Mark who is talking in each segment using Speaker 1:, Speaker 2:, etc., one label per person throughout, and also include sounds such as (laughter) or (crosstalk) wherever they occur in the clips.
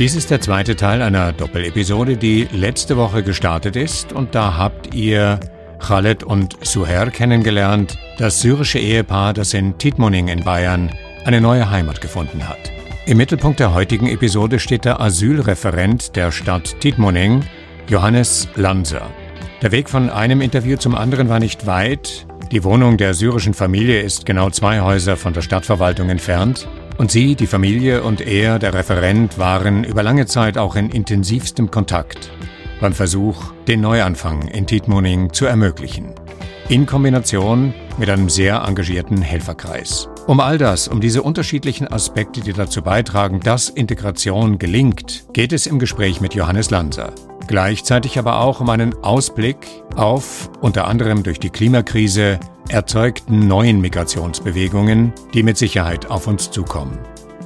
Speaker 1: Dies ist der zweite Teil einer Doppelepisode, die letzte Woche gestartet ist und da habt ihr Khaled und Suher kennengelernt, das syrische Ehepaar, das in Tidmoning in Bayern eine neue Heimat gefunden hat. Im Mittelpunkt der heutigen Episode steht der Asylreferent der Stadt Tidmoning, Johannes Lanser. Der Weg von einem Interview zum anderen war nicht weit. Die Wohnung der syrischen Familie ist genau zwei Häuser von der Stadtverwaltung entfernt. Und sie, die Familie und er, der Referent, waren über lange Zeit auch in intensivstem Kontakt beim Versuch, den Neuanfang in Tietmoning zu ermöglichen. In Kombination mit einem sehr engagierten Helferkreis. Um all das, um diese unterschiedlichen Aspekte, die dazu beitragen, dass Integration gelingt, geht es im Gespräch mit Johannes Lanser. Gleichzeitig aber auch um einen Ausblick auf, unter anderem durch die Klimakrise, erzeugten neuen Migrationsbewegungen, die mit Sicherheit auf uns zukommen.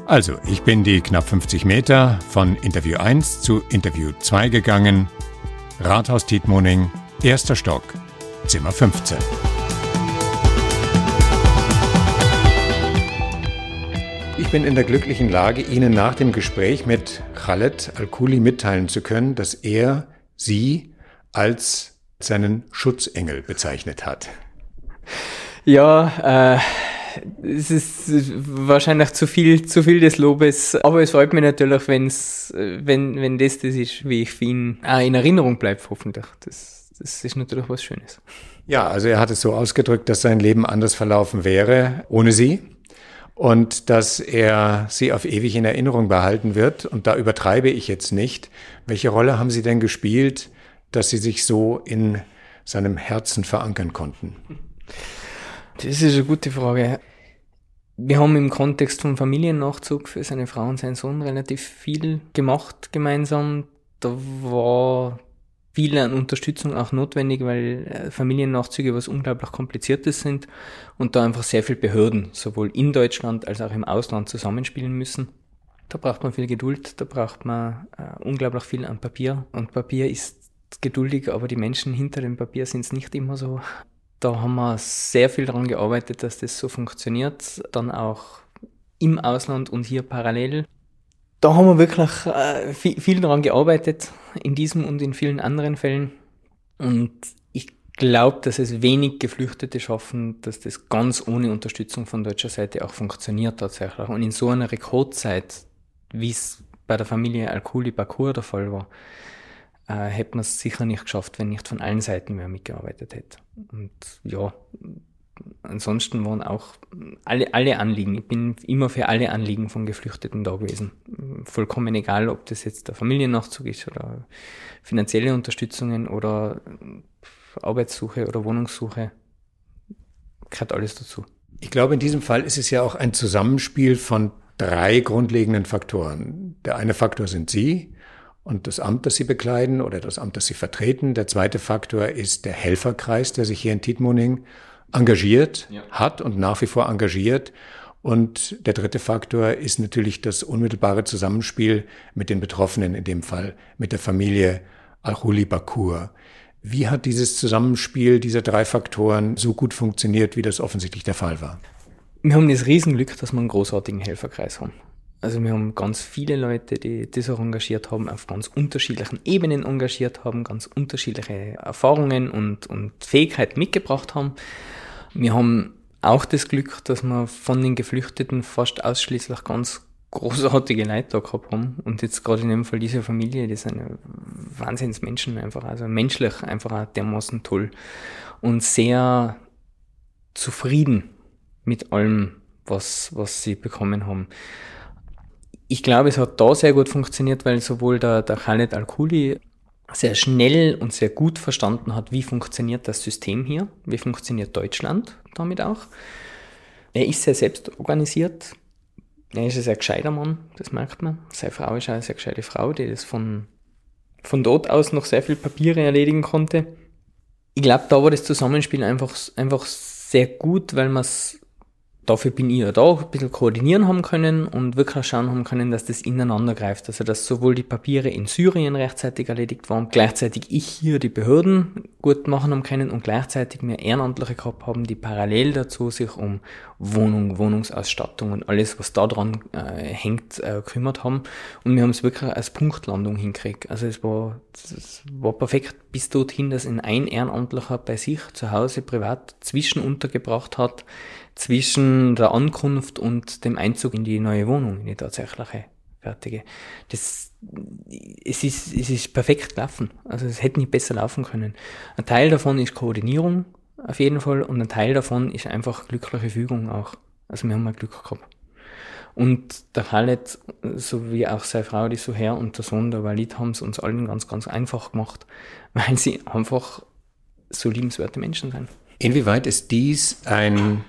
Speaker 1: Also, ich bin die knapp 50 Meter von Interview 1 zu Interview 2 gegangen. Rathaus Tietmoning, erster Stock, Zimmer 15. Ich bin in der glücklichen Lage, Ihnen nach dem Gespräch mit Khaled Al-Kuli mitteilen zu können, dass er Sie als seinen Schutzengel bezeichnet hat.
Speaker 2: Ja, äh, es ist wahrscheinlich zu viel, zu viel des Lobes, aber es freut mich natürlich, wenn's, wenn, wenn das das ist, wie ich für ihn auch in Erinnerung bleibt, hoffentlich. Das, das ist natürlich was Schönes.
Speaker 1: Ja, also er hat es so ausgedrückt, dass sein Leben anders verlaufen wäre ohne sie und dass er sie auf ewig in Erinnerung behalten wird. Und da übertreibe ich jetzt nicht. Welche Rolle haben Sie denn gespielt, dass Sie sich so in seinem Herzen verankern konnten?
Speaker 2: Das ist eine gute Frage. Wir haben im Kontext vom Familiennachzug für seine Frau und seinen Sohn relativ viel gemacht gemeinsam. Da war viel an Unterstützung auch notwendig, weil äh, Familiennachzüge was unglaublich kompliziertes sind und da einfach sehr viel Behörden sowohl in Deutschland als auch im Ausland zusammenspielen müssen. Da braucht man viel Geduld, da braucht man äh, unglaublich viel an Papier und Papier ist geduldig, aber die Menschen hinter dem Papier sind es nicht immer so. Da haben wir sehr viel daran gearbeitet, dass das so funktioniert. Dann auch im Ausland und hier parallel. Da haben wir wirklich äh, viel, viel daran gearbeitet, in diesem und in vielen anderen Fällen. Und ich glaube, dass es wenig Geflüchtete schaffen, dass das ganz ohne Unterstützung von deutscher Seite auch funktioniert tatsächlich. Und in so einer Rekordzeit, wie es bei der Familie Al-Kuli Bakur der Fall war, äh, hätte man es sicher nicht geschafft, wenn nicht von allen Seiten mehr mitgearbeitet hätte. Und ja, ansonsten waren auch alle, alle Anliegen, ich bin immer für alle Anliegen von Geflüchteten da gewesen. Vollkommen egal, ob das jetzt der Familiennachzug ist oder finanzielle Unterstützungen oder Arbeitssuche oder Wohnungssuche, gehört alles dazu.
Speaker 1: Ich glaube, in diesem Fall ist es ja auch ein Zusammenspiel von drei grundlegenden Faktoren. Der eine Faktor sind Sie, und das Amt, das sie bekleiden oder das Amt, das sie vertreten. Der zweite Faktor ist der Helferkreis, der sich hier in Tietmoning engagiert ja. hat und nach wie vor engagiert. Und der dritte Faktor ist natürlich das unmittelbare Zusammenspiel mit den Betroffenen, in dem Fall mit der Familie Al-Huli Bakur. Wie hat dieses Zusammenspiel dieser drei Faktoren so gut funktioniert, wie das offensichtlich der Fall war?
Speaker 2: Wir haben das Riesenglück, dass wir einen großartigen Helferkreis haben. Also wir haben ganz viele Leute, die das auch engagiert haben, auf ganz unterschiedlichen Ebenen engagiert haben, ganz unterschiedliche Erfahrungen und, und Fähigkeiten mitgebracht haben. Wir haben auch das Glück, dass wir von den Geflüchteten fast ausschließlich ganz großartige Leute da gehabt haben. Und jetzt gerade in dem Fall diese Familie, die sind Wahnsinnsmenschen einfach, also menschlich einfach auch dermaßen toll und sehr zufrieden mit allem, was, was sie bekommen haben ich glaube, es hat da sehr gut funktioniert, weil sowohl der, der Khaled Al-Kuli sehr schnell und sehr gut verstanden hat, wie funktioniert das System hier, wie funktioniert Deutschland damit auch. Er ist sehr selbst organisiert, er ist ein sehr gescheiter Mann, das merkt man. Seine Frau ist auch eine sehr gescheite Frau, die das von von dort aus noch sehr viel Papiere erledigen konnte. Ich glaube, da war das Zusammenspiel einfach, einfach sehr gut, weil man es dafür bin ich ja da, ein bisschen koordinieren haben können und wirklich schauen haben können, dass das ineinander greift. Also, dass sowohl die Papiere in Syrien rechtzeitig erledigt waren, gleichzeitig ich hier die Behörden gut machen haben können und gleichzeitig mehr Ehrenamtliche gehabt haben, die parallel dazu sich um Wohnung, Wohnungsausstattung und alles, was da dran äh, hängt, äh, kümmert haben. Und wir haben es wirklich als Punktlandung hinkriegt. Also, es war, es war perfekt bis dorthin, dass ein Ehrenamtlicher bei sich zu Hause privat zwischen untergebracht hat, zwischen der Ankunft und dem Einzug in die neue Wohnung, in die tatsächliche fertige. Das, es ist, es ist perfekt gelaufen. Also es hätte nicht besser laufen können. Ein Teil davon ist Koordinierung auf jeden Fall und ein Teil davon ist einfach glückliche Fügung auch. Also wir haben mal Glück gehabt. Und der Khaled, so wie auch seine Frau, die Suher und der Sohn, der Walid, haben es uns allen ganz, ganz einfach gemacht, (laughs) weil sie einfach so liebenswerte Menschen sind.
Speaker 1: Inwieweit ist dies ein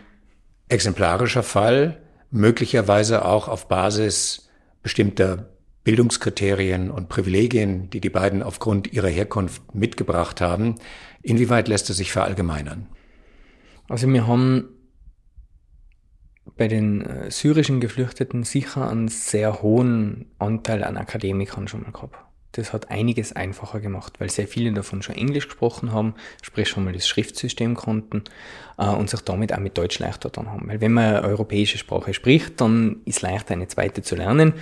Speaker 1: exemplarischer Fall, möglicherweise auch auf Basis bestimmter Bildungskriterien und Privilegien, die die beiden aufgrund ihrer Herkunft mitgebracht haben. Inwieweit lässt es sich verallgemeinern?
Speaker 2: Also wir haben bei den äh, syrischen Geflüchteten sicher einen sehr hohen Anteil an Akademikern schon mal gehabt. Das hat einiges einfacher gemacht, weil sehr viele davon schon Englisch gesprochen haben, sprich schon mal das Schriftsystem konnten äh, und sich damit auch mit Deutsch leichter dann haben. Weil wenn man eine europäische Sprache spricht, dann ist leichter eine zweite zu lernen.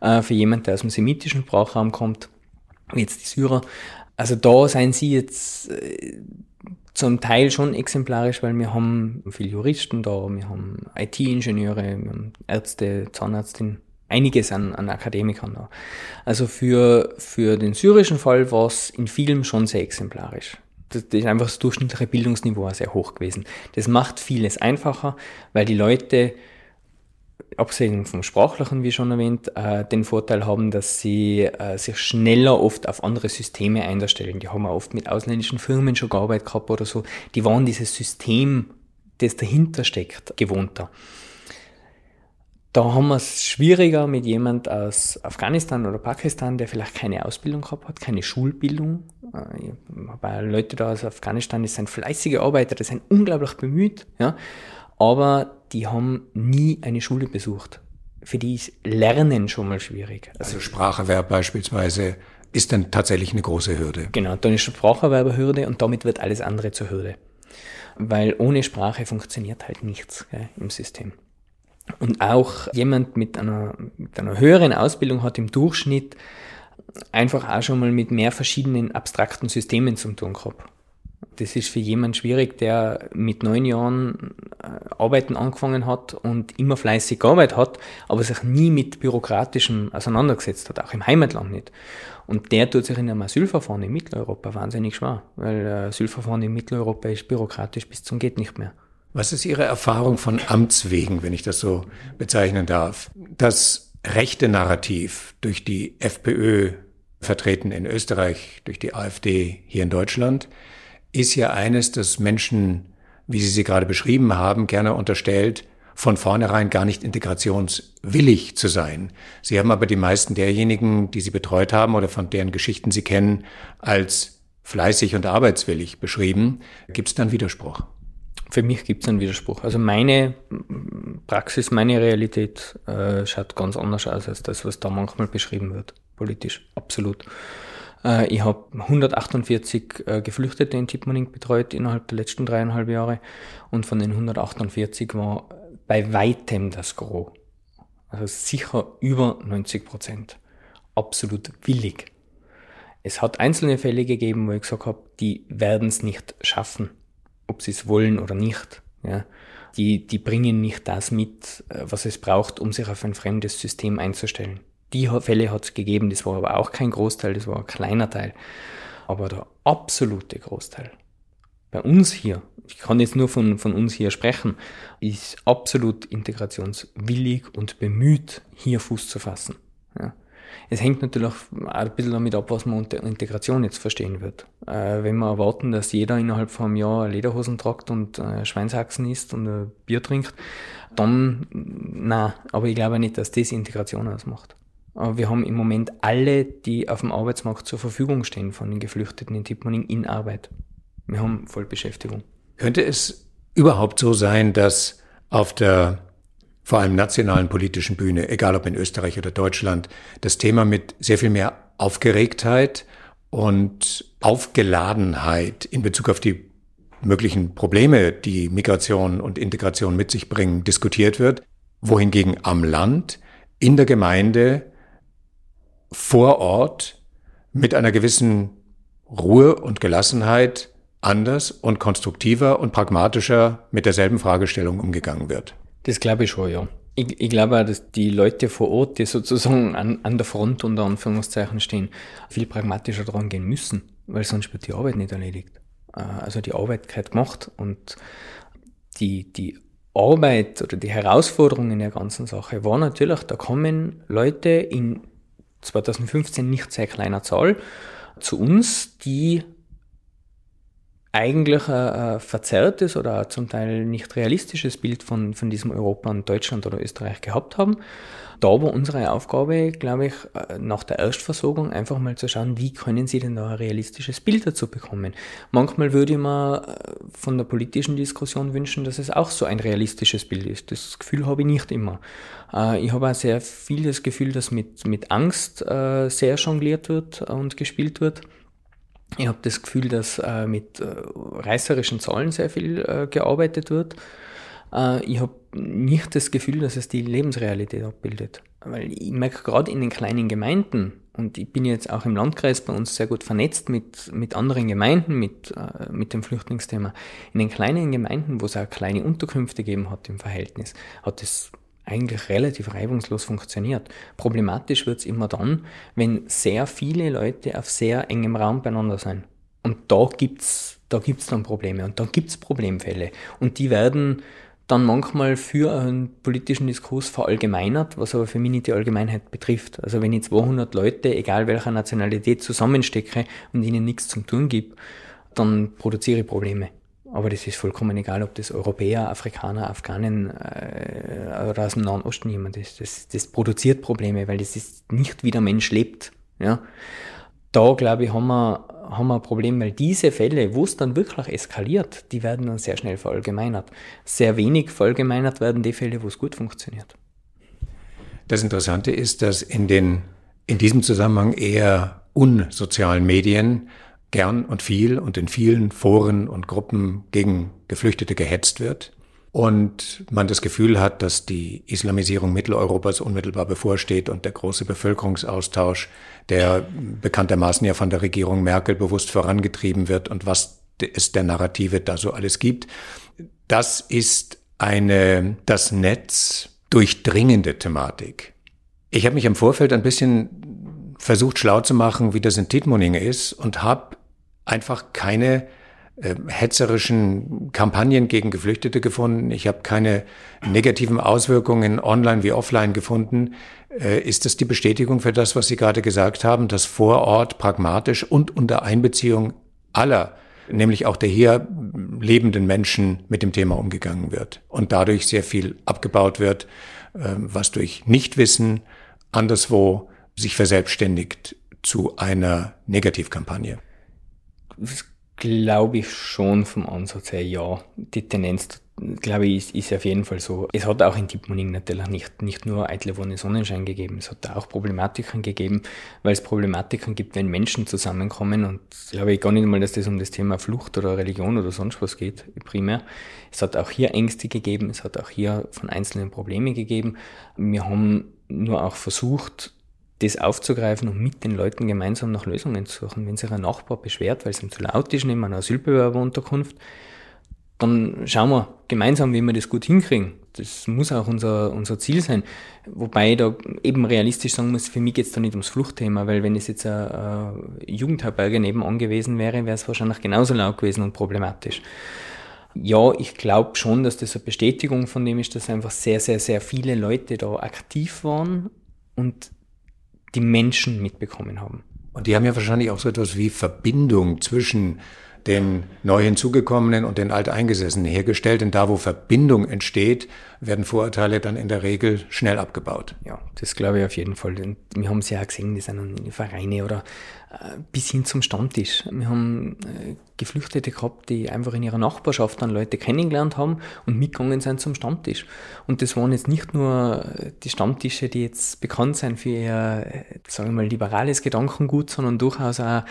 Speaker 2: Äh, für jemanden, der aus dem semitischen Sprachraum kommt, wie jetzt die Syrer. Also da seien sie jetzt äh, zum Teil schon exemplarisch, weil wir haben viele Juristen da, wir haben IT-Ingenieure, wir haben Ärzte, Zahnärztin, einiges an, an Akademikern da. Also für, für den syrischen Fall war es in vielem schon sehr exemplarisch. Das, ist einfach das durchschnittliche Bildungsniveau sehr hoch gewesen. Das macht vieles einfacher, weil die Leute, abgesehen vom Sprachlichen, wie schon erwähnt, äh, den Vorteil haben, dass sie äh, sich schneller oft auf andere Systeme einstellen. Die haben oft mit ausländischen Firmen schon gearbeitet gehabt oder so. Die waren dieses System, das dahinter steckt, gewohnter. Da haben wir es schwieriger mit jemand aus Afghanistan oder Pakistan, der vielleicht keine Ausbildung gehabt hat, keine Schulbildung. Bei Leute da aus Afghanistan, die sind fleißige Arbeiter, die sind unglaublich bemüht, ja, aber die haben nie eine Schule besucht. Für die ist Lernen schon mal schwierig.
Speaker 1: Also, also Spracherwerb beispielsweise ist dann tatsächlich eine große Hürde.
Speaker 2: Genau, dann ist Spracherwerb eine Hürde und damit wird alles andere zur Hürde. Weil ohne Sprache funktioniert halt nichts gell, im System. Und auch jemand mit einer, mit einer höheren Ausbildung hat im Durchschnitt einfach auch schon mal mit mehr verschiedenen abstrakten Systemen zu tun gehabt. Das ist für jemanden schwierig, der mit neun Jahren äh, Arbeiten angefangen hat und immer fleißig gearbeitet hat, aber sich nie mit Bürokratischem auseinandergesetzt hat, auch im Heimatland nicht. Und der tut sich in einem Asylverfahren in Mitteleuropa wahnsinnig schwer, weil äh, Asylverfahren in Mitteleuropa ist bürokratisch bis zum geht nicht mehr.
Speaker 1: Was ist Ihre Erfahrung von Amts wegen, wenn ich das so bezeichnen darf? Das rechte Narrativ durch die FPÖ vertreten in Österreich, durch die AfD hier in Deutschland, ist ja eines, das Menschen, wie Sie sie gerade beschrieben haben, gerne unterstellt, von vornherein gar nicht integrationswillig zu sein. Sie haben aber die meisten derjenigen, die Sie betreut haben oder von deren Geschichten Sie kennen, als fleißig und arbeitswillig beschrieben. Gibt es dann Widerspruch?
Speaker 2: Für mich gibt es einen Widerspruch. Also meine Praxis, meine Realität äh, schaut ganz anders aus als das, was da manchmal beschrieben wird, politisch, absolut. Äh, ich habe 148 äh, Geflüchtete in Tipmaning betreut innerhalb der letzten dreieinhalb Jahre und von den 148 war bei weitem das Gros, also sicher über 90 Prozent, absolut willig. Es hat einzelne Fälle gegeben, wo ich gesagt habe, die werden es nicht schaffen ob sie es wollen oder nicht. Ja. Die, die bringen nicht das mit, äh, was es braucht, um sich auf ein fremdes System einzustellen. Die Fälle hat es gegeben, das war aber auch kein Großteil, das war ein kleiner Teil. Aber der absolute Großteil bei uns hier, ich kann jetzt nur von, von uns hier sprechen, ist absolut integrationswillig und bemüht, hier Fuß zu fassen. Ja. Es hängt natürlich auch ein bisschen damit ab, was man unter Integration jetzt verstehen wird. Äh, wenn wir erwarten, dass jeder innerhalb von einem Jahr Lederhosen tragt und äh, Schweinshaxen isst und äh, Bier trinkt, dann, na, aber ich glaube nicht, dass das Integration ausmacht. Aber wir haben im Moment alle, die auf dem Arbeitsmarkt zur Verfügung stehen von den Geflüchteten in Tippmoning in Arbeit. Wir haben Vollbeschäftigung.
Speaker 1: Könnte es überhaupt so sein, dass auf der vor allem nationalen politischen Bühne, egal ob in Österreich oder Deutschland, das Thema mit sehr viel mehr Aufgeregtheit und Aufgeladenheit in Bezug auf die möglichen Probleme, die Migration und Integration mit sich bringen, diskutiert wird, wohingegen am Land, in der Gemeinde, vor Ort mit einer gewissen Ruhe und Gelassenheit anders und konstruktiver und pragmatischer mit derselben Fragestellung umgegangen wird.
Speaker 2: Das glaube ich schon, ja. Ich, ich glaube auch, dass die Leute vor Ort, die sozusagen an, an der Front unter Anführungszeichen stehen, viel pragmatischer dran gehen müssen, weil sonst wird die Arbeit nicht erledigt. Äh, also die Arbeit gehört gemacht und die, die Arbeit oder die Herausforderung in der ganzen Sache war natürlich, da kommen Leute in 2015 nicht sehr kleiner Zahl zu uns, die eigentlich ein, verzerrtes oder zum Teil nicht realistisches Bild von, von diesem Europa und Deutschland oder Österreich gehabt haben. Da war unsere Aufgabe, glaube ich, äh, nach der Erstversorgung einfach mal zu schauen, wie können sie denn da ein realistisches Bild dazu bekommen. Manchmal würde ich mir äh, von der politischen Diskussion wünschen, dass es auch so ein realistisches Bild ist. Das Gefühl habe ich nicht immer. Äh, ich habe auch sehr viel das Gefühl, dass mit, mit Angst sehr jongliert wird und gespielt wird. Ich habe das Gefühl, dass äh, mit äh, reißerischen Zahlen sehr viel äh, gearbeitet wird. Äh, ich habe nicht das Gefühl, dass es die Lebensrealität abbildet. Weil ich merke gerade in den kleinen Gemeinden, und ich bin jetzt auch im Landkreis bei uns sehr gut vernetzt mit, mit anderen Gemeinden, mit, äh, mit dem Flüchtlingsthema. In den kleinen Gemeinden, wo es auch kleine Unterkünfte gegeben hat im Verhältnis, hat es eigentlich relativ reibungslos funktioniert. Problematisch wird es immer dann, wenn sehr viele Leute auf sehr engem Raum beieinander sind. Und da gibt's da gibt's dann Probleme und da gibt's Problemfälle. Und die werden dann manchmal für einen politischen Diskurs verallgemeinert, was aber für mich nicht die Allgemeinheit betrifft. Also wenn ich 200 Leute, egal welcher Nationalität, zusammenstecke und ihnen nichts zum Tun gibt, dann produziere ich Probleme. Aber das ist vollkommen egal, ob das Europäer, Afrikaner, Afghanen äh, oder aus dem Nahen Osten jemand ist. Das, das produziert Probleme, weil das ist nicht wie der Mensch lebt. Ja? Da, glaube ich, haben wir, haben wir ein Problem, weil diese Fälle, wo es dann wirklich eskaliert, die werden dann sehr schnell verallgemeinert. Sehr wenig verallgemeinert werden die Fälle, wo es gut funktioniert.
Speaker 1: Das Interessante ist, dass in den in diesem Zusammenhang eher unsozialen Medien gern und viel und in vielen Foren und Gruppen gegen Geflüchtete gehetzt wird und man das Gefühl hat, dass die Islamisierung Mitteleuropas unmittelbar bevorsteht und der große Bevölkerungsaustausch, der bekanntermaßen ja von der Regierung Merkel bewusst vorangetrieben wird und was es der Narrative da so alles gibt, das ist eine das Netz durchdringende Thematik. Ich habe mich im Vorfeld ein bisschen versucht schlau zu machen, wie das in Tittmoning ist und habe einfach keine äh, hetzerischen Kampagnen gegen Geflüchtete gefunden. Ich habe keine negativen Auswirkungen online wie offline gefunden. Äh, ist das die Bestätigung für das, was Sie gerade gesagt haben, dass vor Ort pragmatisch und unter Einbeziehung aller, nämlich auch der hier lebenden Menschen mit dem Thema umgegangen wird und dadurch sehr viel abgebaut wird, äh, was durch Nichtwissen anderswo sich verselbstständigt zu einer Negativkampagne?
Speaker 2: Glaube ich schon vom Ansatz her, ja. Die Tendenz, glaube ich, ist, ist auf jeden Fall so. Es hat auch in Tippmoning natürlich nicht, nicht nur eitle Wonne Sonnenschein gegeben. Es hat da auch Problematiken gegeben, weil es Problematiken gibt, wenn Menschen zusammenkommen. Und glaube ich gar nicht mal, dass das um das Thema Flucht oder Religion oder sonst was geht, primär. Es hat auch hier Ängste gegeben. Es hat auch hier von Einzelnen Probleme gegeben. Wir haben nur auch versucht, das aufzugreifen und mit den Leuten gemeinsam nach Lösungen zu suchen. Wenn sich ein Nachbar beschwert, weil es ihm zu laut ist in einer Asylbewerberunterkunft, dann schauen wir gemeinsam, wie wir das gut hinkriegen. Das muss auch unser, unser Ziel sein. Wobei ich da eben realistisch sagen muss, für mich geht es da nicht ums Fluchtthema, weil wenn es jetzt ein, Jugendherberge nebenan gewesen wäre, wäre es wahrscheinlich genauso laut gewesen und problematisch. Ja, ich glaube schon, dass das eine Bestätigung von dem ist, dass einfach sehr, sehr, sehr viele Leute da aktiv waren und die Menschen mitbekommen haben.
Speaker 1: Und die haben ja wahrscheinlich auch so etwas wie Verbindung zwischen den neu hinzugekommenen und den alteingesessenen hergestellt. Denn da, wo Verbindung entsteht, werden Vorurteile dann in der Regel schnell abgebaut.
Speaker 2: Ja, das glaube ich auf jeden Fall. Wir haben es ja auch gesehen, die sind Vereine oder äh, bis hin zum Stammtisch. Wir haben äh, Geflüchtete gehabt, die einfach in ihrer Nachbarschaft dann Leute kennengelernt haben und mitgegangen sind zum Stammtisch. Und das waren jetzt nicht nur die Stammtische, die jetzt bekannt sind für ihr, äh, sagen wir mal, liberales Gedankengut, sondern durchaus auch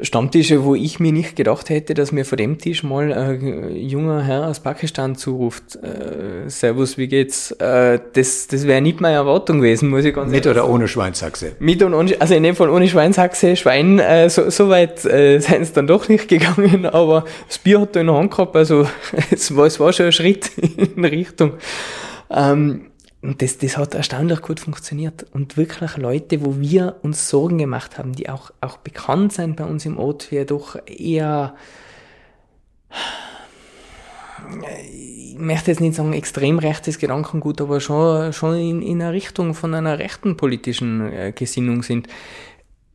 Speaker 2: Stammtische, wo ich mir nicht gedacht hätte, dass mir vor dem Tisch mal ein junger Herr aus Pakistan zuruft, äh, Servus, wie geht's? Äh, das das wäre nicht meine Erwartung gewesen, muss ich ganz
Speaker 1: Mit oder ohne Schweinshaxe?
Speaker 2: Mit und ohne, also in dem Fall ohne Schweinshaxe, Schwein, äh, so, so weit äh, sind es dann doch nicht (laughs) gegangen, aber das Bier hat da in der Hand gehabt, also (laughs) es war, es war schon ein Schritt (laughs) in Richtung. Ähm, das, das hat erstaunlich gut funktioniert. Und wirklich Leute, wo wir uns Sorgen gemacht haben, die auch, auch bekannt sind bei uns im Ort, wir doch eher, ich möchte jetzt nicht sagen extrem rechtes Gedankengut, aber schon, schon in, in einer Richtung von einer rechten politischen äh, Gesinnung sind,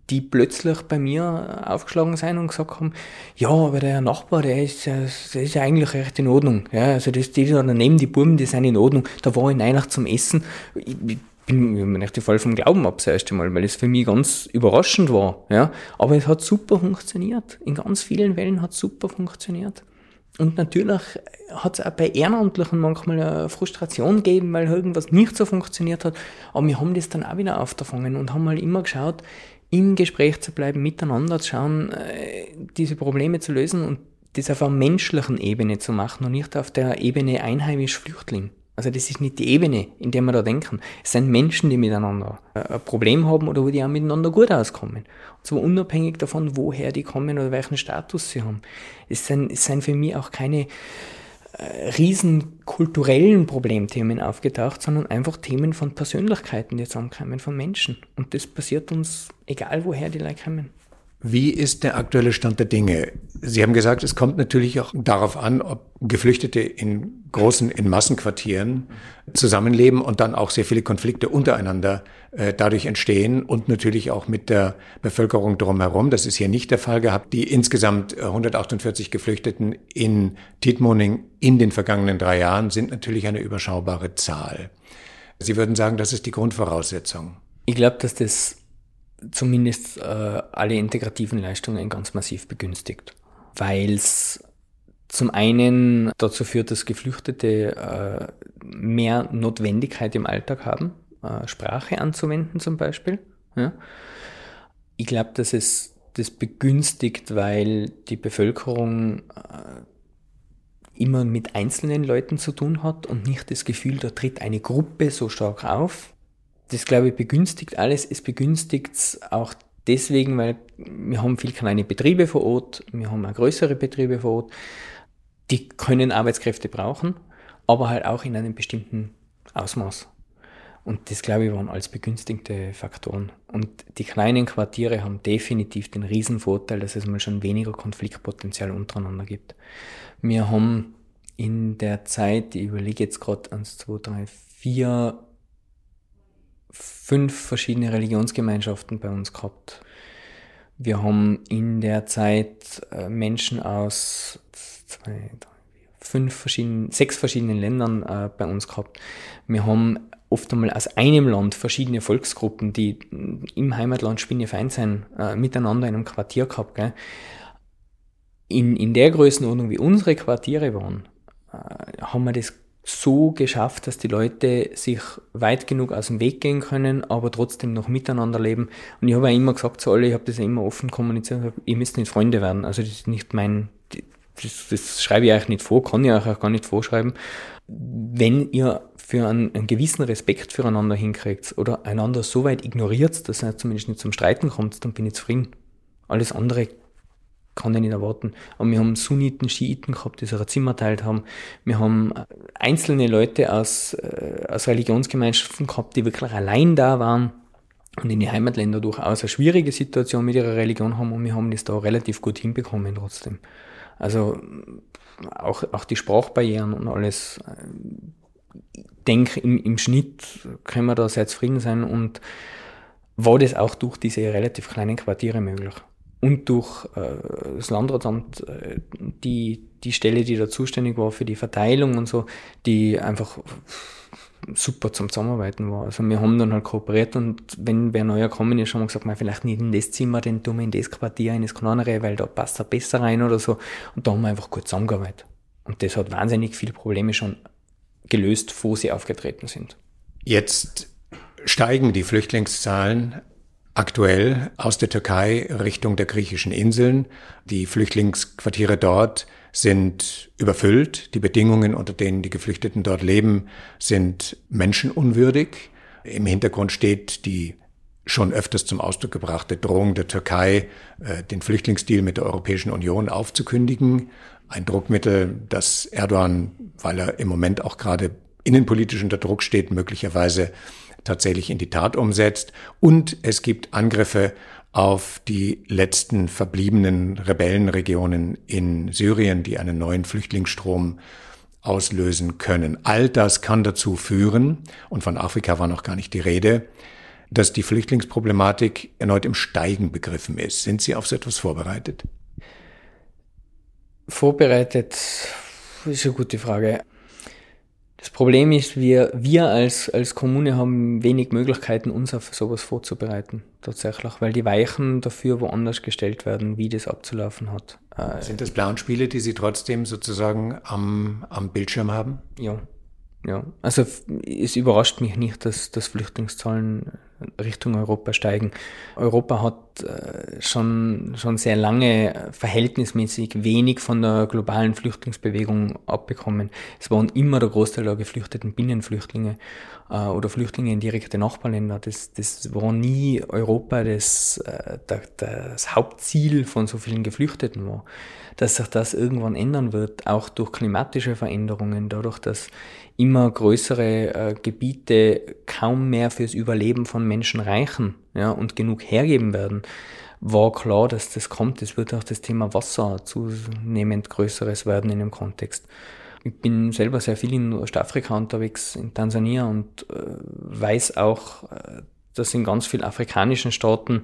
Speaker 2: die plötzlich bei mir aufgeschlagen sind und gesagt haben, ja, aber der Nachbar, der ist, der ist ja eigentlich recht in Ordnung. Ja, also das, die da daneben, die Buben, die sind in Ordnung. Da war ich neulich zum Essen. Ich, ich bin mir nicht voll vom Glauben ab, das erste Mal, weil es für mich ganz überraschend war. Ja, aber es hat super funktioniert. In ganz vielen Wellen hat es super funktioniert. Und natürlich hat es auch bei Ehrenamtlichen manchmal eine Frustration gegeben, weil irgendwas nicht so funktioniert hat. Aber wir haben das dann auch wieder aufgefangen und haben halt immer geschaut, im Gespräch zu bleiben, miteinander zu schauen, äh, diese Probleme zu lösen und das auf einer menschlichen Ebene zu machen und nicht auf der Ebene einheimisch-Flüchtling. Also das ist nicht die Ebene, in der wir da denken. Es sind Menschen, die miteinander äh, ein Problem haben oder wo die auch miteinander gut auskommen. Und zwar unabhängig davon, woher die kommen oder welchen Status sie haben. Es sind, es sind für mich auch keine äh, riesen kulturellen Problemthemen aufgetaucht, sondern einfach Themen von Persönlichkeiten, die zusammenkommen, von Menschen. Und das passiert uns, egal woher die Leute kommen.
Speaker 1: Wie ist der aktuelle Stand der Dinge? Sie haben gesagt, es kommt natürlich auch darauf an, ob Geflüchtete in großen, in Massenquartieren zusammenleben und dann auch sehr viele Konflikte untereinander äh, dadurch entstehen und natürlich auch mit der Bevölkerung drumherum. Das ist hier nicht der Fall gehabt. Die insgesamt 148 Geflüchteten in Tietmoning in den vergangenen drei Jahren sind natürlich eine überschaubare Zahl. Sie würden sagen, das ist die Grundvoraussetzung.
Speaker 2: Ich glaube, dass das zumindest äh, alle integrativen Leistungen ganz massiv begünstigt, weil es zum einen dazu führt, dass Geflüchtete äh, mehr Notwendigkeit im Alltag haben, äh, Sprache anzuwenden zum Beispiel. Ja. Ich glaube, dass es das begünstigt, weil die Bevölkerung äh, immer mit einzelnen Leuten zu tun hat und nicht das Gefühl, da tritt eine Gruppe so stark auf, das, glaube ich, begünstigt alles. Es begünstigt auch deswegen, weil wir haben viel kleine Betriebe vor Ort, wir haben auch größere Betriebe vor Ort, die können Arbeitskräfte brauchen, aber halt auch in einem bestimmten Ausmaß. Und das, glaube ich, waren als begünstigte Faktoren. Und die kleinen Quartiere haben definitiv den Riesenvorteil, dass es mal schon weniger Konfliktpotenzial untereinander gibt. Wir haben in der Zeit, ich überlege jetzt gerade, eins, zwei, drei, vier fünf verschiedene Religionsgemeinschaften bei uns gehabt. Wir haben in der Zeit äh, Menschen aus zwei, drei, fünf verschiedenen, sechs verschiedenen Ländern äh, bei uns gehabt. Wir haben oft einmal aus einem Land verschiedene Volksgruppen, die im Heimatland Spinnefeind sein, äh, miteinander in einem Quartier gehabt. Gell? In, in der Größenordnung, wie unsere Quartiere waren, äh, haben wir das so geschafft, dass die Leute sich weit genug aus dem Weg gehen können, aber trotzdem noch miteinander leben. Und ich habe ja immer gesagt zu alle, ich habe das ja immer offen kommuniziert, ihr müsst nicht Freunde werden. Also das ist nicht mein, das, das schreibe ich euch nicht vor, kann ich euch auch gar nicht vorschreiben. Wenn ihr für einen, einen gewissen Respekt füreinander hinkriegt oder einander so weit ignoriert, dass er zumindest nicht zum Streiten kommt, dann bin ich zufrieden. Alles andere kann ich nicht erwarten. Aber wir haben Sunniten, Schiiten gehabt, die sich ein Zimmer teilt haben. Wir haben äh, einzelne Leute aus, äh, aus Religionsgemeinschaften gehabt, die wirklich allein da waren und in die Heimatländer durchaus eine schwierige Situation mit ihrer Religion haben und wir haben das da relativ gut hinbekommen trotzdem. Also auch, auch die Sprachbarrieren und alles. Ich denke, im, im Schnitt können wir da sehr zufrieden sein und war das auch durch diese relativ kleinen Quartiere möglich. Und durch äh, das Landratsamt äh, die, die Stelle, die da zuständig war für die Verteilung und so, die einfach super zum Zusammenarbeiten war. Also wir haben dann halt kooperiert und wenn wer neuer gekommen ist, haben wir gesagt, mal vielleicht nicht in das Zimmer, den tun wir in das Quartier, in das kleinere, weil da passt er besser rein oder so. Und da haben wir einfach gut zusammengearbeitet. Und das hat wahnsinnig viele Probleme schon gelöst, wo sie aufgetreten sind.
Speaker 1: Jetzt steigen die Flüchtlingszahlen aktuell aus der Türkei Richtung der griechischen Inseln. Die Flüchtlingsquartiere dort sind überfüllt. Die Bedingungen, unter denen die Geflüchteten dort leben, sind menschenunwürdig. Im Hintergrund steht die schon öfters zum Ausdruck gebrachte Drohung der Türkei, äh, den Flüchtlingsdeal mit der Europäischen Union aufzukündigen. Ein Druckmittel, das Erdogan, weil er im Moment auch gerade innenpolitisch unter Druck steht, möglicherweise tatsächlich in die Tat umsetzt. Und es gibt Angriffe auf die letzten verbliebenen Rebellenregionen in Syrien, die einen neuen Flüchtlingsstrom auslösen können. All das kann dazu führen, und von Afrika war noch gar nicht die Rede, dass die Flüchtlingsproblematik erneut im Steigen begriffen ist. Sind Sie auf so etwas vorbereitet?
Speaker 2: Vorbereitet ist eine gute Frage. Das Problem ist, wir, wir als, als Kommune haben wenig Möglichkeiten, uns auf sowas vorzubereiten, tatsächlich, weil die Weichen dafür woanders gestellt werden, wie das abzulaufen hat.
Speaker 1: Äh, Sind das Planspiele, die Sie trotzdem sozusagen am, am Bildschirm haben?
Speaker 2: Ja, ja, also es überrascht mich nicht, dass, dass Flüchtlingszahlen Richtung Europa steigen. Europa hat äh, schon, schon sehr lange verhältnismäßig wenig von der globalen Flüchtlingsbewegung abbekommen. Es waren immer der Großteil der geflüchteten Binnenflüchtlinge äh, oder Flüchtlinge in direkte Nachbarländer. Das, das war nie Europa, das äh, das Hauptziel von so vielen Geflüchteten war. Dass sich das irgendwann ändern wird, auch durch klimatische Veränderungen, dadurch, dass immer größere Gebiete kaum mehr fürs Überleben von Menschen reichen ja, und genug hergeben werden, war klar, dass das kommt. Es wird auch das Thema Wasser zunehmend größeres werden in dem Kontext. Ich bin selber sehr viel in Ostafrika unterwegs, in Tansania und äh, weiß auch, äh, dass in ganz vielen afrikanischen Staaten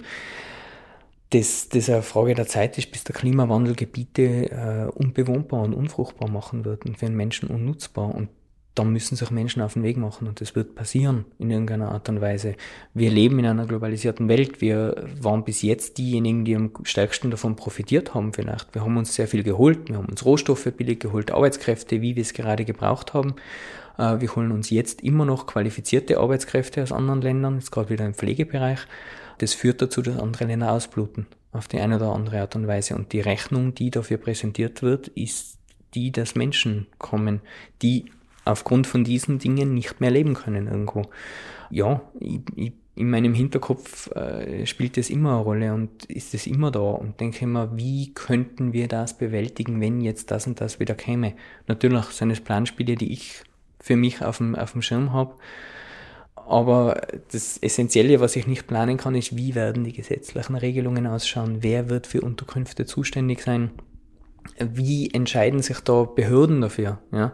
Speaker 2: das, das eine Frage der Zeit ist, bis der Klimawandel Gebiete äh, unbewohnbar und unfruchtbar machen wird und für den Menschen unnutzbar. Und da müssen sich Menschen auf den Weg machen und das wird passieren in irgendeiner Art und Weise. Wir leben in einer globalisierten Welt. Wir waren bis jetzt diejenigen, die am stärksten davon profitiert haben vielleicht. Wir haben uns sehr viel geholt. Wir haben uns Rohstoffe billig geholt, Arbeitskräfte, wie wir es gerade gebraucht haben. Äh, wir holen uns jetzt immer noch qualifizierte Arbeitskräfte aus anderen Ländern, jetzt gerade wieder im Pflegebereich. Das führt dazu, dass andere Länder ausbluten auf die eine oder andere Art und Weise. Und die Rechnung, die dafür präsentiert wird, ist die, dass Menschen kommen, die aufgrund von diesen Dingen nicht mehr leben können irgendwo. Ja, ich, ich, in meinem Hinterkopf äh, spielt das immer eine Rolle und ist es immer da und denke immer, wie könnten wir das bewältigen, wenn jetzt das und das wieder käme. Natürlich sind es Planspiele, die ich für mich auf dem, auf dem Schirm habe. Aber das Essentielle, was ich nicht planen kann, ist, wie werden die gesetzlichen Regelungen ausschauen? Wer wird für Unterkünfte zuständig sein? Wie entscheiden sich da Behörden dafür? Ja?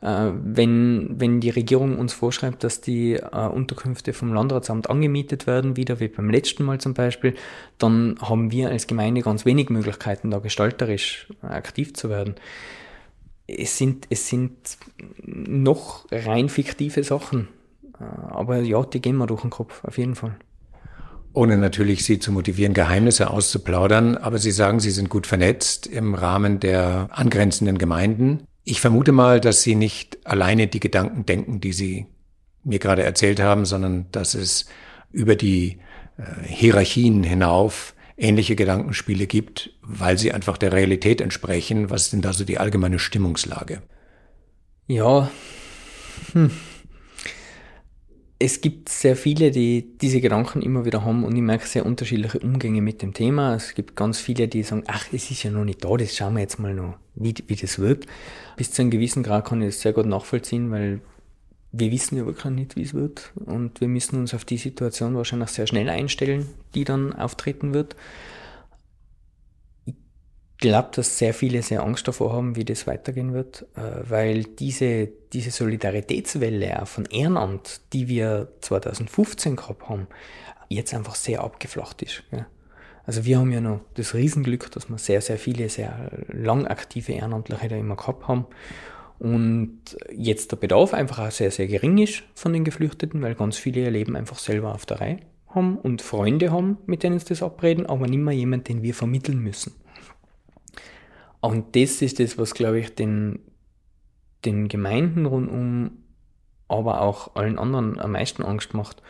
Speaker 2: Äh, wenn, wenn die Regierung uns vorschreibt, dass die äh, Unterkünfte vom Landratsamt angemietet werden, wieder wie beim letzten Mal zum Beispiel, dann haben wir als Gemeinde ganz wenig Möglichkeiten, da gestalterisch aktiv zu werden. Es sind, es sind noch rein fiktive Sachen. Äh, aber ja, die gehen mir durch den Kopf, auf jeden Fall.
Speaker 1: Ohne natürlich Sie zu motivieren, Geheimnisse auszuplaudern, aber Sie sagen, Sie sind gut vernetzt im Rahmen der angrenzenden Gemeinden. Ich vermute mal, dass Sie nicht alleine die Gedanken denken, die Sie mir gerade erzählt haben, sondern dass es über die äh, Hierarchien hinauf ähnliche Gedankenspiele gibt, weil sie einfach der Realität entsprechen. Was ist denn da so die allgemeine Stimmungslage?
Speaker 2: Ja, hm es gibt sehr viele, die diese Gedanken immer wieder haben und ich merke sehr unterschiedliche Umgänge mit dem Thema. Es gibt ganz viele, die sagen, ach, es ist ja noch nicht da, das schauen wir jetzt mal noch, wie, wie das wird. Bis zu einem gewissen Grad kann ich das sehr gut nachvollziehen, weil wir wissen ja wirklich nicht, wie es wird und wir müssen uns auf die Situation wahrscheinlich sehr schnell einstellen, die dann auftreten wird glaube, dass sehr viele sehr Angst davor haben, wie das weitergehen wird, äh, weil diese, diese Solidaritätswelle auch von Ehrenamt, die wir 2015 gehabt haben, jetzt einfach sehr abgeflacht ist. Also wir haben ja noch das Riesenglück, dass wir sehr, sehr viele, sehr lang aktive Ehrenamtliche da immer gehabt haben. Und jetzt der Bedarf einfach auch sehr, sehr gering ist von den Geflüchteten, weil ganz viele ihr Leben einfach selber auf der Reihe haben und Freunde haben, mit denen sie das abreden, aber nicht mehr jemand, den wir vermitteln müssen. Und das ist das, was, glaube ich, den, den Gemeinden rundum, aber auch allen anderen am meisten Angst macht.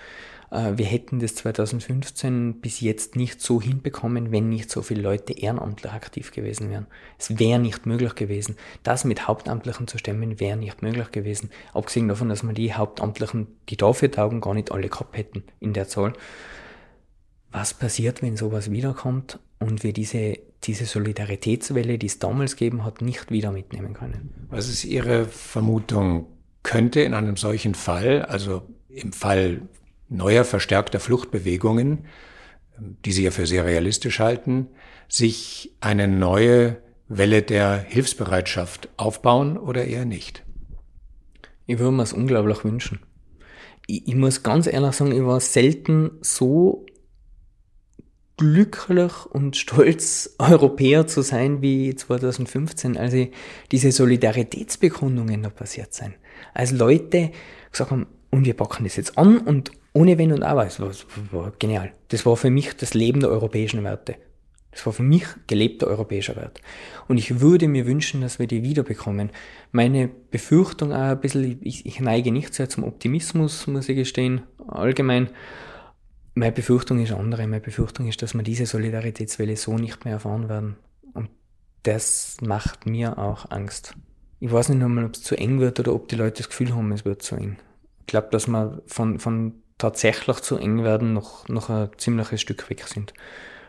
Speaker 2: Äh, wir hätten das 2015 bis jetzt nicht so hinbekommen, wenn nicht so viele Leute ehrenamtlich aktiv gewesen wären. Es wäre nicht möglich gewesen. Das mit Hauptamtlichen zu stemmen, wäre nicht möglich gewesen. Abgesehen davon, dass wir die Hauptamtlichen, die dafür taugen, gar nicht alle gehabt hätten in der Zahl. Was passiert, wenn sowas wiederkommt und wir diese, diese Solidaritätswelle, die es damals gegeben hat, nicht wieder mitnehmen können?
Speaker 1: Was ist Ihre Vermutung? Könnte in einem solchen Fall, also im Fall neuer, verstärkter Fluchtbewegungen, die Sie ja für sehr realistisch halten, sich eine neue Welle der Hilfsbereitschaft aufbauen oder eher nicht?
Speaker 2: Ich würde mir es unglaublich wünschen. Ich, ich, muss ganz ehrlich sagen, ich war selten so glücklich und stolz, (laughs) Europäer zu sein wie 2015, als diese Solidaritätsbekundungen da passiert sind. Als Leute gesagt haben, und wir packen das jetzt an und ohne Wenn und Aber. Das war, das war genial. Das war für mich das Leben der europäischen Werte. Das war für mich gelebter europäischer Wert. Und ich würde mir wünschen, dass wir die wiederbekommen. Meine Befürchtung auch ein bisschen, ich, ich neige nicht sehr zum Optimismus, muss ich gestehen, allgemein. Meine Befürchtung ist andere. Meine Befürchtung ist, dass wir diese Solidaritätswelle so nicht mehr erfahren werden. Und das macht mir auch Angst. Ich weiß nicht einmal, ob es zu eng wird oder ob die Leute das Gefühl haben, es wird zu eng. Ich glaube, dass wir von, von tatsächlich zu eng werden noch, noch ein ziemliches Stück weg sind.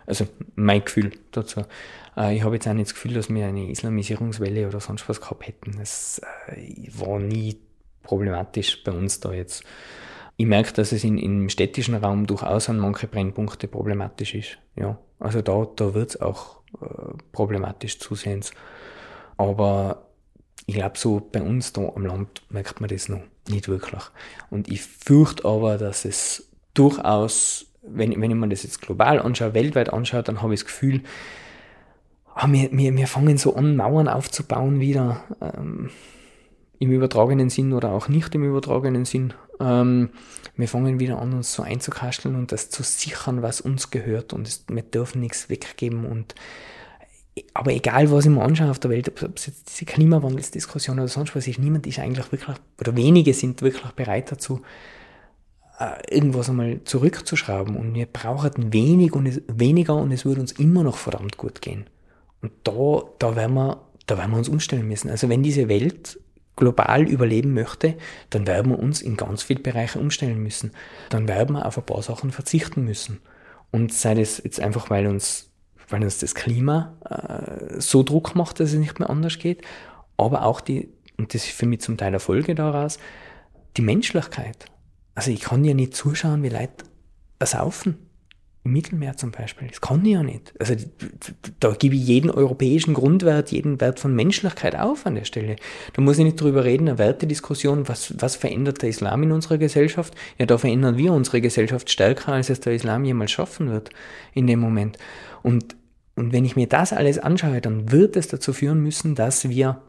Speaker 2: Also mein Gefühl dazu. Äh, ich habe jetzt auch nicht das Gefühl, dass wir eine Islamisierungswelle oder sonst was gehabt hätten. Es äh, war nie problematisch bei uns da jetzt. Ich merke, dass es in, im städtischen Raum durchaus an manche Brennpunkte problematisch ist. Ja, also da, da wird es auch äh, problematisch zusehends. Aber ich glaube, so bei uns da am Land merkt man das noch nicht wirklich. Und ich fürchte aber, dass es durchaus, wenn, wenn ich mir das jetzt global anschaue, weltweit anschaue, dann habe ich das Gefühl, ah, wir, wir, wir fangen so an, Mauern aufzubauen wieder, ähm, im übertragenen Sinn oder auch nicht im übertragenen Sinn. Ähm, wir fangen wieder an, uns so einzukasteln und das zu sichern, was uns gehört und es, wir dürfen nichts weggeben und aber egal, was ich mir anschaue auf der Welt, ob es jetzt diese Klimawandelsdiskussion oder sonst was ist, niemand ist eigentlich wirklich, oder wenige sind wirklich bereit dazu, äh, irgendwas einmal zurückzuschrauben. Und wir brauchen wenig und es, weniger und es würde uns immer noch verdammt gut gehen. Und da, da werden wir, da werden wir uns umstellen müssen. Also wenn diese Welt global überleben möchte, dann werden wir uns in ganz viele Bereiche umstellen müssen. Dann werden wir auf ein paar Sachen verzichten müssen. Und sei es jetzt einfach, weil uns weil uns das Klima äh, so Druck macht, dass es nicht mehr anders geht, aber auch die, und das ist für mich zum Teil eine Folge daraus, die Menschlichkeit. Also ich kann ja nicht zuschauen, wie Leute ersaufen. Im Mittelmeer zum Beispiel. Das kann ich ja nicht. Also da gebe ich jeden europäischen Grundwert, jeden Wert von Menschlichkeit auf an der Stelle. Da muss ich nicht drüber reden, eine Wertediskussion, was, was verändert der Islam in unserer Gesellschaft? Ja, da verändern wir unsere Gesellschaft stärker, als es der Islam jemals schaffen wird in dem Moment. Und und wenn ich mir das alles anschaue, dann wird es dazu führen müssen, dass wir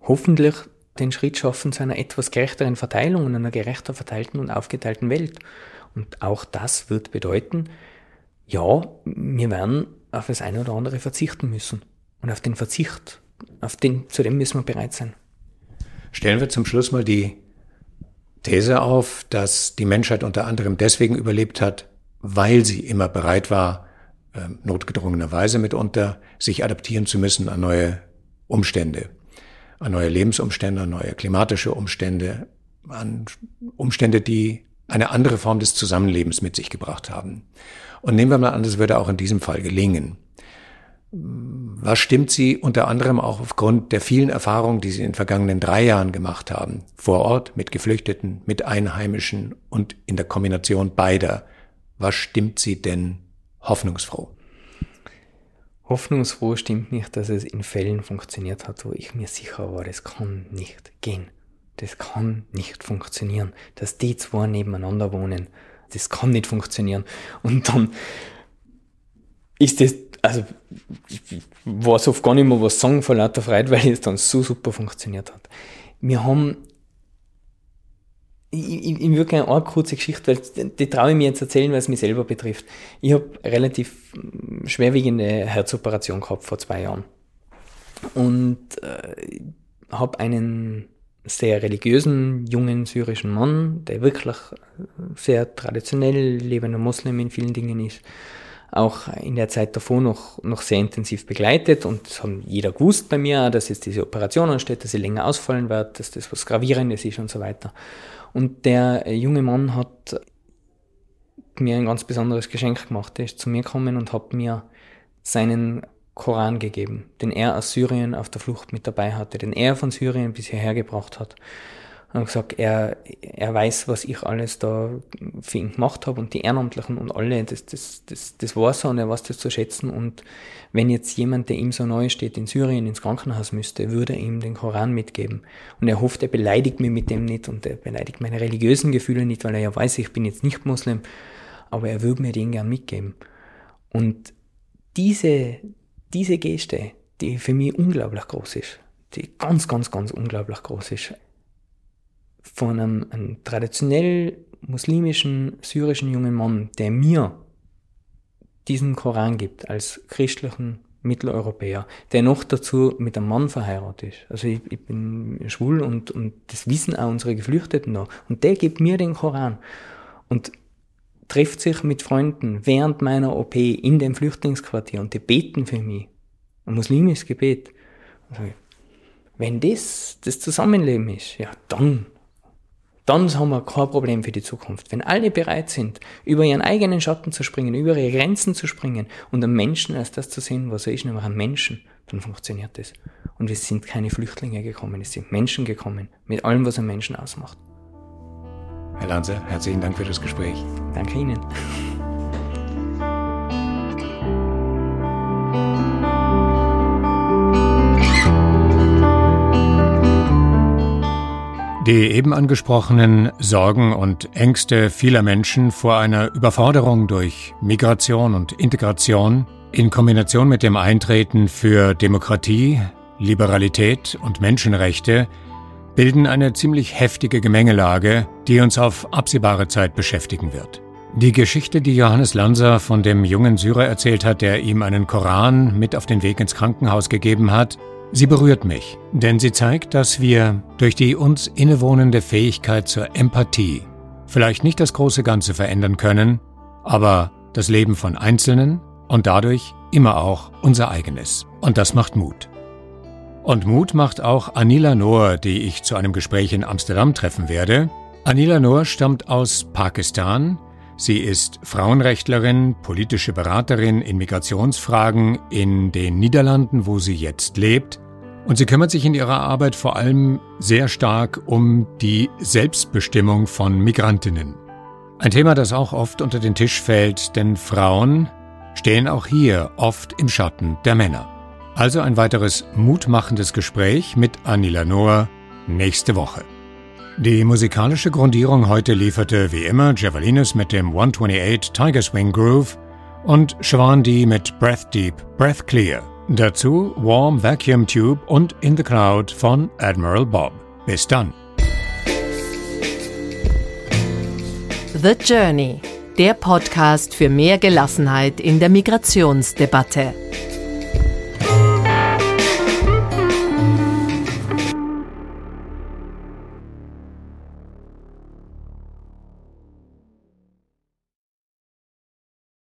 Speaker 2: hoffentlich den Schritt schaffen zu einer etwas gerechteren Verteilung und einer gerechter verteilten und aufgeteilten Welt. Und auch das wird bedeuten, ja, wir werden auf das eine oder andere verzichten müssen. Und auf den Verzicht, auf den, zu dem müssen wir bereit sein.
Speaker 1: Stellen wir zum Schluss mal die These auf, dass die Menschheit unter anderem deswegen überlebt hat, weil sie immer bereit war, ähm, notgedrungenerweise mitunter, sich adaptieren zu müssen an neue Umstände, an neue Lebensumstände, an neue klimatische Umstände, an Umstände, die eine andere Form des Zusammenlebens mit sich gebracht haben. Und nehmen wir mal an, das würde auch in diesem Fall gelingen. Was stimmt Sie unter anderem auch aufgrund der vielen Erfahrungen, die Sie in den vergangenen drei Jahren gemacht haben, vor Ort mit Geflüchteten, mit Einheimischen und in der Kombination beider? Was stimmt Sie denn hoffnungsfroh.
Speaker 2: Hoffnungsfroh stimmt nicht, dass es in Fällen funktioniert hat, wo ich mir sicher war, das kann nicht gehen. Das kann nicht funktionieren. Dass die zwei nebeneinander wohnen, das kann nicht funktionieren. Und dann ist das, also ich weiß oft gar nicht mehr was sagen vor lauter Freude, weil es dann so super funktioniert hat. Wir haben ich, ich, ich würde gerne eine kurze Geschichte, weil die, traue ich mir jetzt erzählen, weil es mich selber betrifft. Ich habe relativ schwerwiegende Herzoperation gehabt vor zwei Jahren und äh, habe einen sehr religiösen jungen syrischen Mann, der wirklich sehr traditionell lebender Muslim in vielen Dingen ist, auch in der Zeit davor noch, noch sehr intensiv begleitet und das haben jeder gewusst bei mir, dass jetzt diese Operation ansteht, dass sie länger ausfallen wird, dass das was Gravierendes ist und so weiter. Und der junge Mann hat mir ein ganz besonderes Geschenk gemacht. Er ist zu mir gekommen und hat mir seinen Koran gegeben, den er aus Syrien auf der Flucht mit dabei hatte, den er von Syrien bis hierher gebracht hat. Und gesagt, er, er weiß, was ich alles da für ihn gemacht habe und die Ehrenamtlichen und alle, das, das, das, das weiß er und er weiß das zu schätzen. Und wenn jetzt jemand, der ihm so neu steht, in Syrien ins Krankenhaus müsste, würde er ihm den Koran mitgeben. Und er hofft, er beleidigt mich mit dem nicht und er beleidigt meine religiösen Gefühle nicht, weil er ja weiß, ich bin jetzt nicht Muslim, aber er würde mir den gern mitgeben. Und diese, diese Geste, die für mich unglaublich groß ist, die ganz, ganz, ganz unglaublich groß ist, von einem, einem traditionell muslimischen syrischen jungen Mann, der mir diesen Koran gibt als christlichen Mitteleuropäer, der noch dazu mit einem Mann verheiratet ist. Also ich, ich bin schwul und, und das wissen auch unsere Geflüchteten noch. Und der gibt mir den Koran und trifft sich mit Freunden während meiner OP in dem Flüchtlingsquartier und die beten für mich. Ein muslimisches Gebet. Also, wenn das das Zusammenleben ist, ja, dann dann haben wir kein Problem für die Zukunft. Wenn alle bereit sind, über ihren eigenen Schatten zu springen, über ihre Grenzen zu springen und am Menschen als das zu sehen, was er ist, nämlich am Menschen, dann funktioniert das. Und es sind keine Flüchtlinge gekommen, es sind Menschen gekommen, mit allem, was ein Menschen ausmacht.
Speaker 1: Herr Lanze, herzlichen Dank für das Gespräch.
Speaker 2: Danke Ihnen.
Speaker 1: Die eben angesprochenen Sorgen und Ängste vieler Menschen vor einer Überforderung durch Migration und Integration in Kombination mit dem Eintreten für Demokratie, Liberalität und Menschenrechte bilden eine ziemlich heftige Gemengelage, die uns auf absehbare Zeit beschäftigen wird. Die Geschichte, die Johannes Lanser von dem jungen Syrer erzählt hat, der ihm einen Koran mit auf den Weg ins Krankenhaus gegeben hat, Sie berührt mich, denn sie zeigt, dass wir durch die uns innewohnende Fähigkeit zur Empathie vielleicht nicht das große Ganze verändern können, aber das Leben von Einzelnen und dadurch immer auch unser eigenes. Und das macht Mut. Und Mut macht auch Anila Noor, die ich zu einem Gespräch in Amsterdam treffen werde. Anila Noor stammt aus Pakistan, Sie ist Frauenrechtlerin, politische Beraterin in Migrationsfragen in den Niederlanden, wo sie jetzt lebt. Und sie kümmert sich in ihrer Arbeit vor allem sehr stark um die Selbstbestimmung von Migrantinnen. Ein Thema, das auch oft unter den Tisch fällt, denn Frauen stehen auch hier oft im Schatten der Männer. Also ein weiteres mutmachendes Gespräch mit Anila Noah nächste Woche. Die musikalische Grundierung heute lieferte wie immer Javelinus mit dem 128 Tiger Swing Groove und Schwandi mit Breath Deep, Breath Clear. Dazu Warm Vacuum Tube und In the Cloud von Admiral Bob. Bis dann.
Speaker 3: The Journey, der Podcast für mehr Gelassenheit in der Migrationsdebatte.